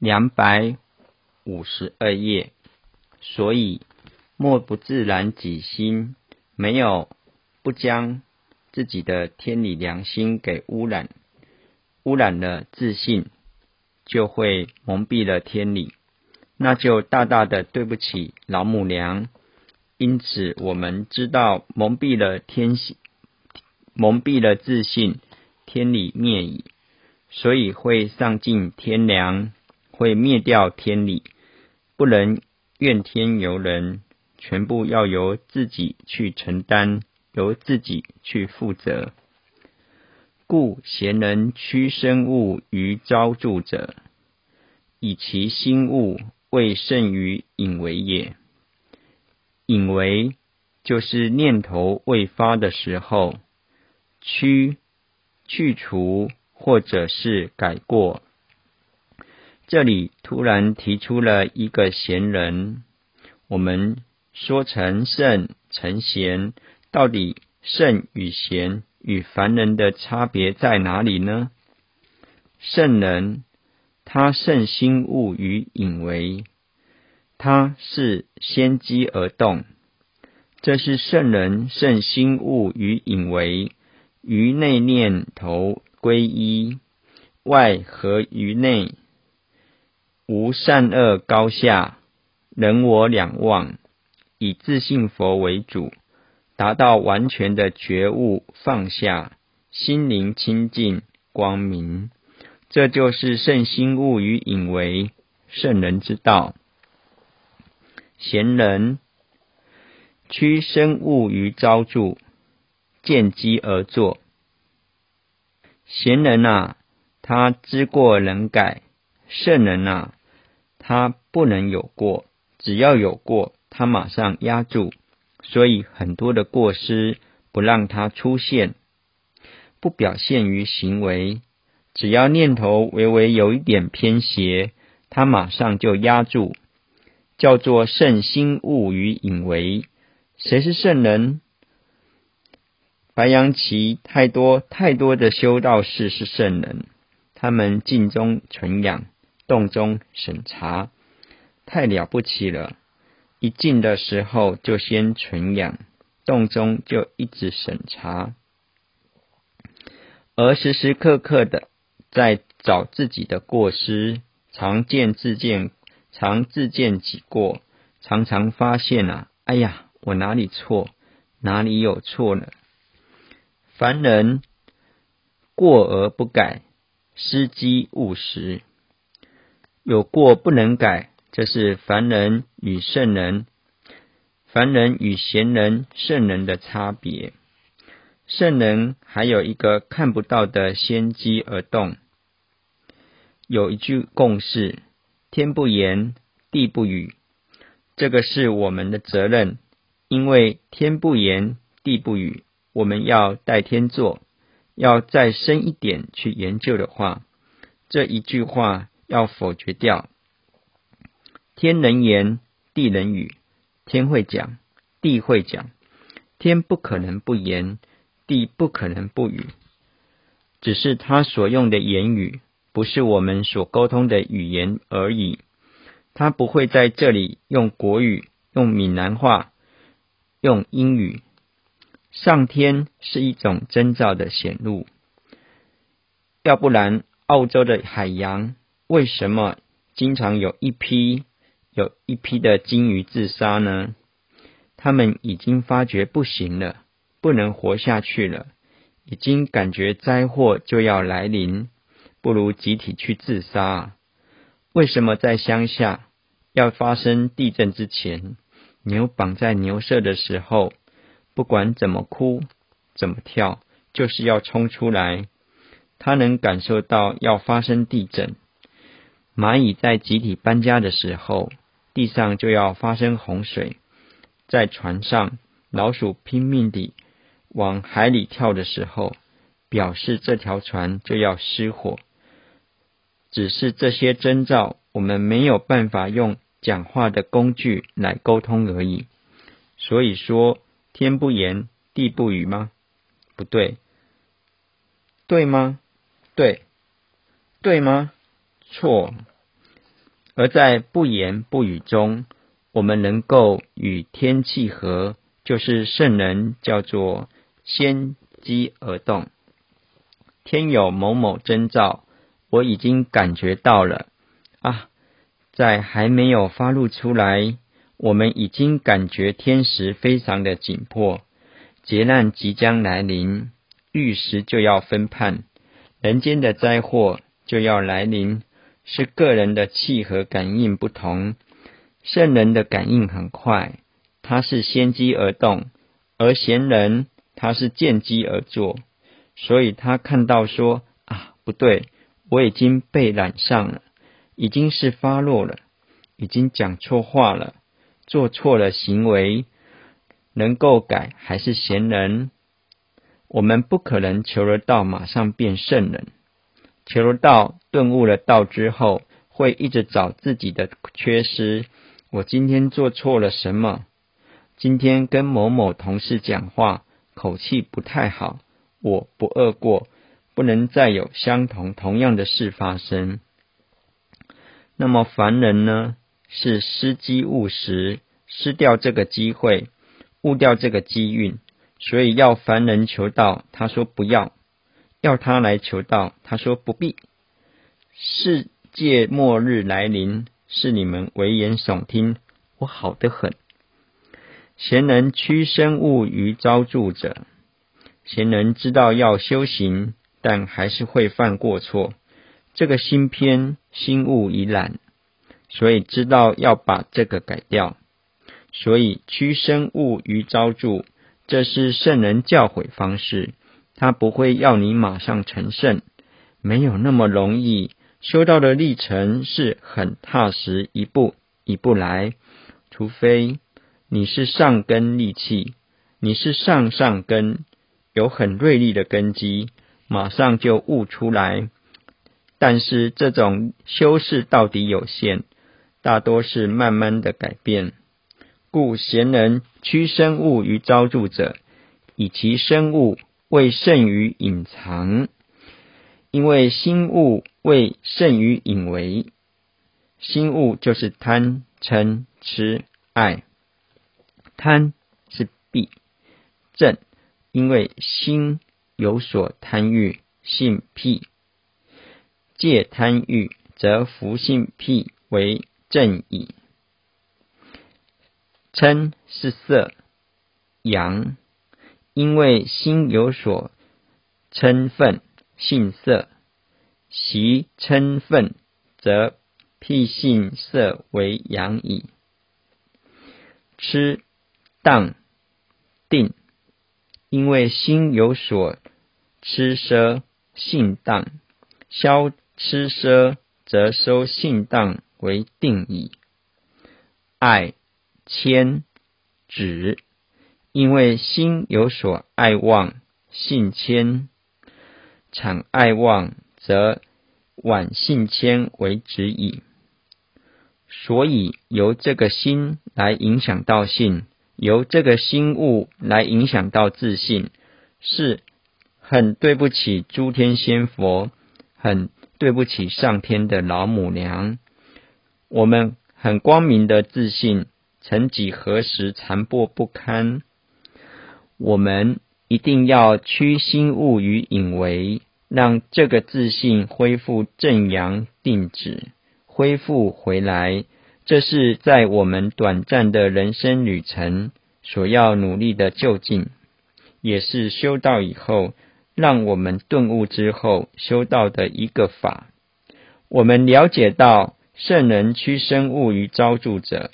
两百五十二页。所以，莫不自然己心，没有不将自己的天理良心给污染，污染了自信，就会蒙蔽了天理，那就大大的对不起老母娘。因此，我们知道蒙蔽了天性，蒙蔽了自信，天理灭矣。所以会丧尽天良，会灭掉天理，不能怨天尤人，全部要由自己去承担，由自己去负责。故贤人屈生物于昭著者，以其心物未胜于隐为也。隐为就是念头未发的时候，屈去除。或者是改过，这里突然提出了一个贤人。我们说成圣成贤，到底圣与贤与凡人的差别在哪里呢？圣人他圣心物于隐为，他是先机而动，这是圣人圣心物于隐为于内念头。归一，外合于内，无善恶高下，人我两忘，以自信佛为主，达到完全的觉悟放下，心灵清净光明，这就是圣心物与隐为圣人之道。贤人屈身物于昭著，见机而作。贤人啊，他知过能改；圣人啊，他不能有过，只要有过，他马上压住。所以很多的过失不让他出现，不表现于行为。只要念头微微有一点偏斜，他马上就压住，叫做圣心物于隐为。谁是圣人？白羊旗太多太多的修道士是圣人，他们静中存养，洞中审查，太了不起了。一进的时候就先存养，洞中就一直审查，而时时刻刻的在找自己的过失，常见自见，常自见己过，常常发现啊，哎呀，我哪里错，哪里有错呢？凡人过而不改，失机误时。有过不能改，这是凡人与圣人、凡人与贤人、圣人的差别。圣人还有一个看不到的先机而动。有一句共识：天不言，地不语。这个是我们的责任，因为天不言，地不语。我们要代天做，要再深一点去研究的话，这一句话要否决掉。天能言，地能语，天会讲，地会讲，天不可能不言，地不可能不语，只是他所用的言语不是我们所沟通的语言而已。他不会在这里用国语、用闽南话、用英语。上天是一种征兆的显露，要不然澳洲的海洋为什么经常有一批有一批的鲸鱼自杀呢？他们已经发觉不行了，不能活下去了，已经感觉灾祸就要来临，不如集体去自杀。为什么在乡下要发生地震之前，牛绑在牛舍的时候？不管怎么哭，怎么跳，就是要冲出来。他能感受到要发生地震。蚂蚁在集体搬家的时候，地上就要发生洪水。在船上，老鼠拼命地往海里跳的时候，表示这条船就要失火。只是这些征兆，我们没有办法用讲话的工具来沟通而已。所以说。天不言，地不语吗？不对，对吗？对，对吗？错。而在不言不语中，我们能够与天气合，就是圣人叫做先机而动。天有某某征兆，我已经感觉到了啊，在还没有发露出来，我们已经感觉天时非常的紧迫，劫难即将来临，玉石就要分判，人间的灾祸就要来临。是个人的气和感应不同，圣人的感应很快，他是先机而动；而贤人他是见机而作，所以他看到说啊，不对，我已经被染上了，已经是发落了，已经讲错话了，做错了行为，能够改还是贤人？我们不可能求得到马上变圣人。求道，顿悟了道之后，会一直找自己的缺失。我今天做错了什么？今天跟某某同事讲话，口气不太好。我不恶过，不能再有相同同样的事发生。那么凡人呢？是失机误时，失掉这个机会，误掉这个机运，所以要凡人求道，他说不要。要他来求道，他说不必。世界末日来临，是你们危言耸听，我好得很。贤人屈身物于遭助者，贤人知道要修行，但还是会犯过错。这个心偏心物已懒，所以知道要把这个改掉。所以屈身物于遭助，这是圣人教诲方式。他不会要你马上成圣，没有那么容易。修道的历程是很踏实，一步一步来。除非你是上根利器，你是上上根，有很锐利的根基，马上就悟出来。但是这种修饰到底有限，大多是慢慢的改变。故贤人屈生物于招著者，以其生物。为胜于隐藏，因为心物为胜于隐为。心物就是贪嗔痴爱，贪是弊正，因为心有所贪欲，性癖。戒贪欲，则福性癖为正矣。嗔是色阳。因为心有所嗔忿，性色习嗔忿，则辟性色为阳矣。吃当定，因为心有所吃奢，性当消吃奢，则收性当为定矣。爱谦止。因为心有所爱望，性谦；产爱望，则晚性谦为止矣。所以由这个心来影响到性，由这个心物来影响到自信，是很对不起诸天仙佛，很对不起上天的老母娘。我们很光明的自信，曾几何时残破不堪。我们一定要屈心物于隐为，让这个自信恢复正阳定止，恢复回来。这是在我们短暂的人生旅程所要努力的就近，也是修道以后让我们顿悟之后修道的一个法。我们了解到圣人屈生物于招著者，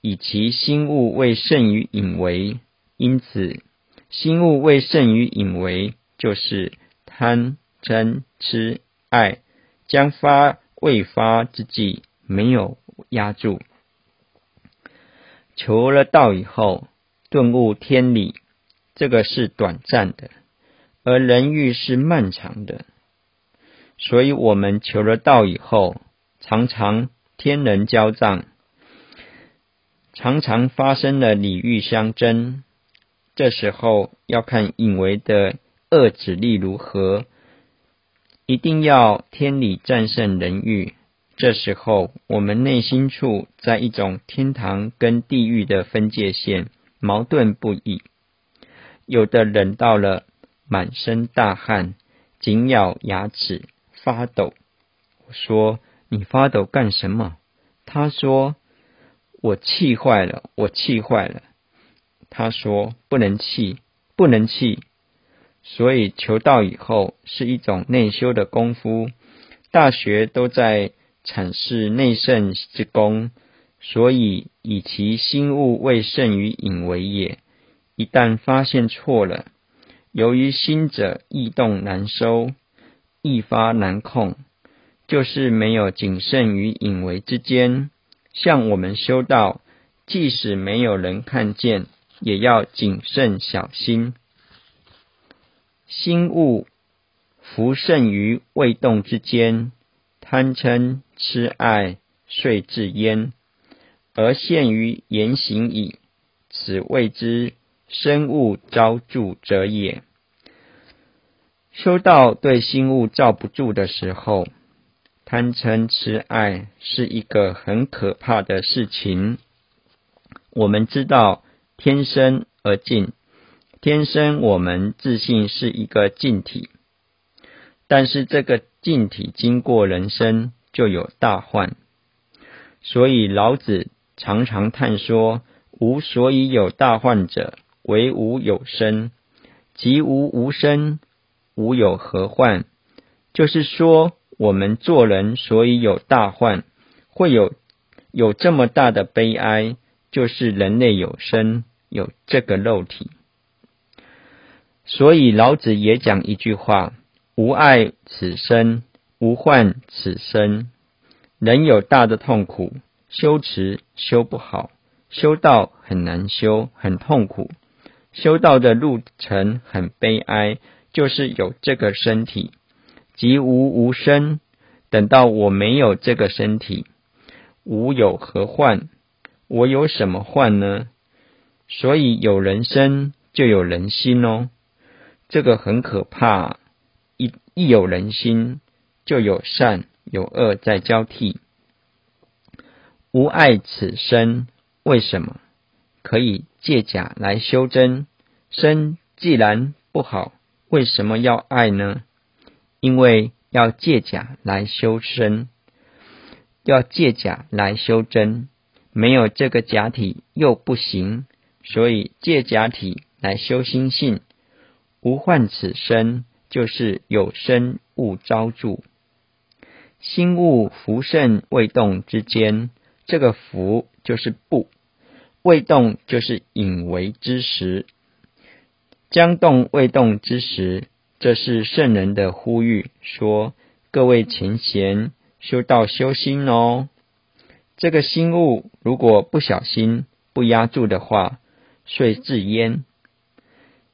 以其心物为胜于隐为，因此。心物未胜于隐为，就是贪嗔痴爱，将发未发之际没有压住。求了道以后，顿悟天理，这个是短暂的，而人欲是漫长的。所以我们求了道以后，常常天人交战，常常发生了礼欲相争。这时候要看隐为的恶指力如何，一定要天理战胜人欲，这时候我们内心处在一种天堂跟地狱的分界线，矛盾不已。有的冷到了满身大汗，紧咬牙齿发抖。我说：“你发抖干什么？”他说：“我气坏了，我气坏了。”他说：“不能气，不能气。”所以求道以后是一种内修的功夫。大学都在。阐释内圣之功，所以以其心物未胜于隐为也。一旦发现错了，由于心者易动难收，易发难控，就是没有谨慎于隐为之间。像我们修道，即使没有人看见，也要谨慎小心。心物浮盛于未动之间。贪嗔痴爱遂至焉，而陷于言行矣。此谓之生物招住者也。修道对心物罩不住的时候，贪嗔痴爱是一个很可怕的事情。我们知道天生而静，天生我们自信是一个静体，但是这个。净体经过人生就有大患，所以老子常常叹说：“无所以有大患者，唯无有生。即无无生，无有何患？”就是说，我们做人所以有大患，会有有这么大的悲哀，就是人类有生，有这个肉体。所以老子也讲一句话。无爱此生，无患此生。人有大的痛苦，修持修不好，修道很难修，很痛苦。修道的路程很悲哀，就是有这个身体，即无无生。等到我没有这个身体，无有何患？我有什么患呢？所以有人生就有人心哦，这个很可怕。一一有人心，就有善有恶在交替。无爱此生，为什么可以借假来修真？身既然不好，为什么要爱呢？因为要借假来修身，要借假来修真。没有这个假体又不行，所以借假体来修心性。无患此身。就是有身勿招住，心物浮盛未动之间，这个浮就是不，未动就是隐为之时，将动未动之时，这是圣人的呼吁，说各位前贤修道修心哦，这个心物如果不小心不压住的话，遂自焉，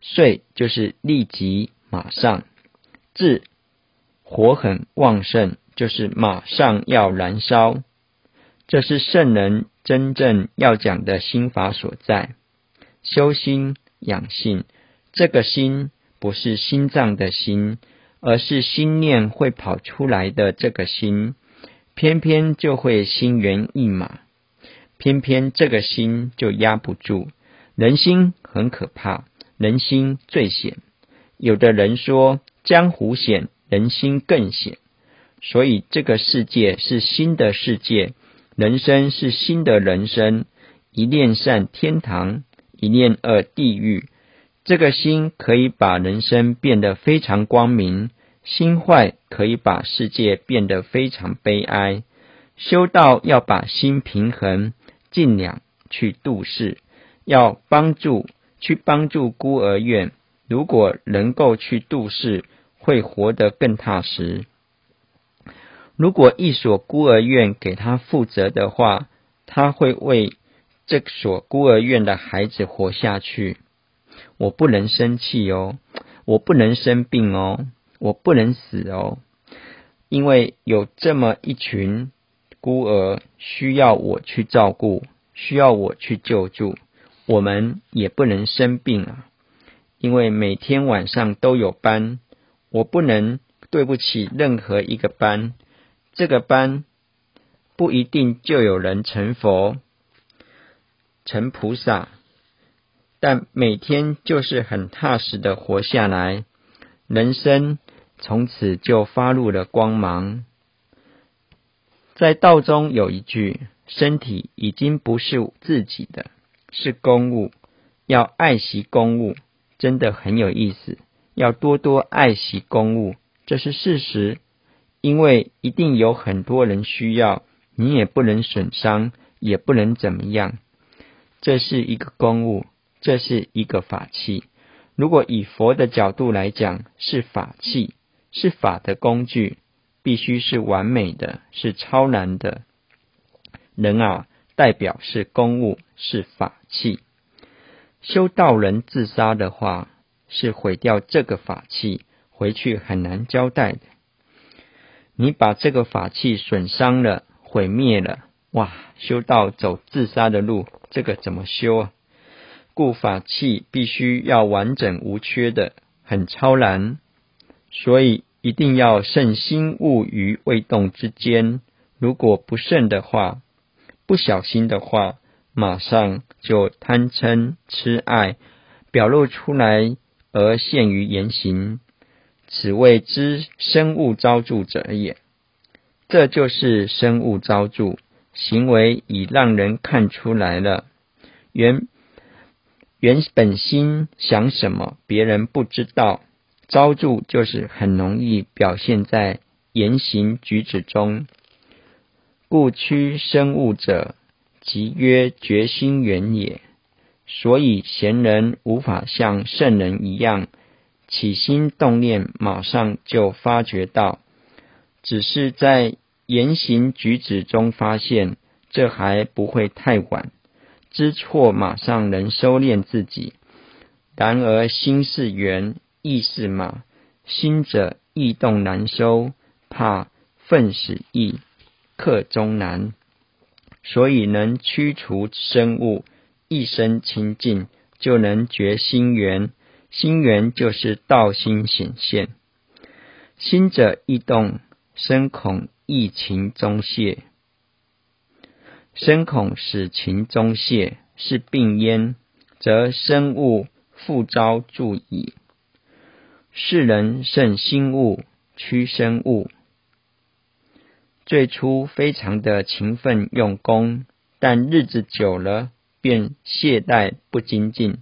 遂就是立即。马上，智火很旺盛，就是马上要燃烧。这是圣人真正要讲的心法所在。修心养性，这个心不是心脏的心，而是心念会跑出来的这个心，偏偏就会心猿意马，偏偏这个心就压不住。人心很可怕，人心最险。有的人说江湖险，人心更险，所以这个世界是新的世界，人生是新的人生。一念善天堂，一念恶地狱。这个心可以把人生变得非常光明，心坏可以把世界变得非常悲哀。修道要把心平衡，尽量去度世，要帮助去帮助孤儿院。如果能够去度世，会活得更踏实。如果一所孤儿院给他负责的话，他会为这所孤儿院的孩子活下去。我不能生气哦，我不能生病哦，我不能死哦，因为有这么一群孤儿需要我去照顾，需要我去救助。我们也不能生病啊。因为每天晚上都有班，我不能对不起任何一个班。这个班不一定就有人成佛、成菩萨，但每天就是很踏实的活下来，人生从此就发露了光芒。在道中有一句：“身体已经不是自己的，是公物，要爱惜公物。”真的很有意思，要多多爱惜公物，这是事实。因为一定有很多人需要，你也不能损伤，也不能怎么样。这是一个公物，这是一个法器。如果以佛的角度来讲，是法器，是法的工具，必须是完美的，是超然的。人啊，代表是公物，是法器。修道人自杀的话，是毁掉这个法器，回去很难交代的。你把这个法器损伤了、毁灭了，哇！修道走自杀的路，这个怎么修啊？故法器必须要完整无缺的，很超然，所以一定要慎心物于未动之间。如果不慎的话，不小心的话。马上就贪嗔痴爱表露出来，而陷于言行，此谓之生物招助者也。这就是生物招助行为，已让人看出来了。原原本心想什么，别人不知道。招助就是很容易表现在言行举止中，故趋生物者。即曰决心缘也，所以贤人无法像圣人一样起心动念，马上就发觉到，只是在言行举止中发现，这还不会太晚。知错马上能收敛自己，然而心是缘，意是马，心者意动难收，怕愤使意，克终难。所以能驱除生物，一生清净，就能觉心源。心源就是道心显现。心者易动，生恐易情中泄。生恐使情中泄，是病焉，则生物复招注矣。世人胜心物，屈生物。最初非常的勤奋用功，但日子久了便懈怠不精进，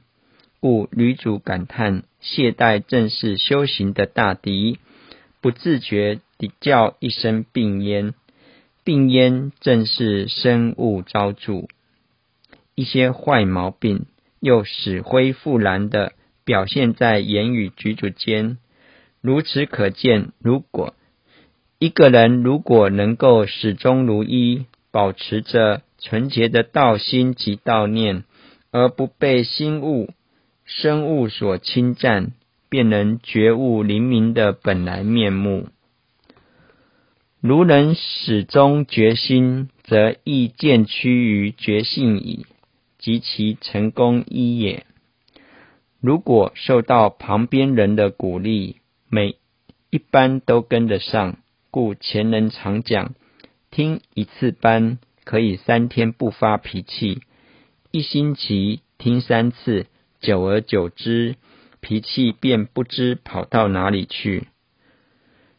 故女主感叹：懈怠正是修行的大敌，不自觉地叫一声病焉。病焉正是生物招助，一些坏毛病又死灰复燃的表现在言语举止间。如此可见，如果一个人如果能够始终如一，保持着纯洁的道心及道念，而不被心物、生物所侵占，便能觉悟灵明的本来面目。如能始终决心，则亦渐趋于觉性矣，及其成功一也。如果受到旁边人的鼓励，每一般都跟得上。故前人常讲，听一次班可以三天不发脾气，一星期听三次，久而久之，脾气便不知跑到哪里去。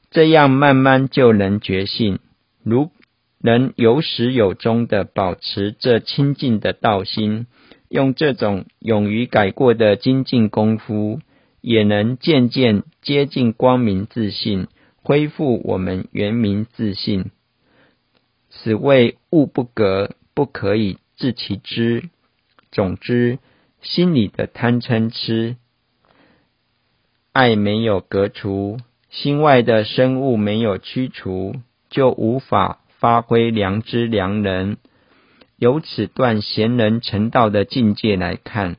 这样慢慢就能觉性。如能有始有终的保持这清净的道心，用这种勇于改过的精进功夫，也能渐渐接近光明自信。恢复我们原名自信，此谓物不革，不可以治其知。总之，心里的贪嗔痴爱没有革除，心外的生物没有驱除，就无法发挥良知良能。由此段贤人成道的境界来看，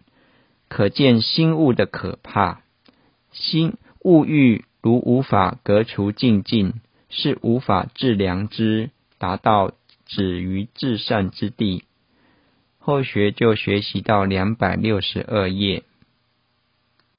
可见心物的可怕。心物欲。如无法隔除净境，是无法治良知，达到止于至善之地。后学就学习到两百六十二页。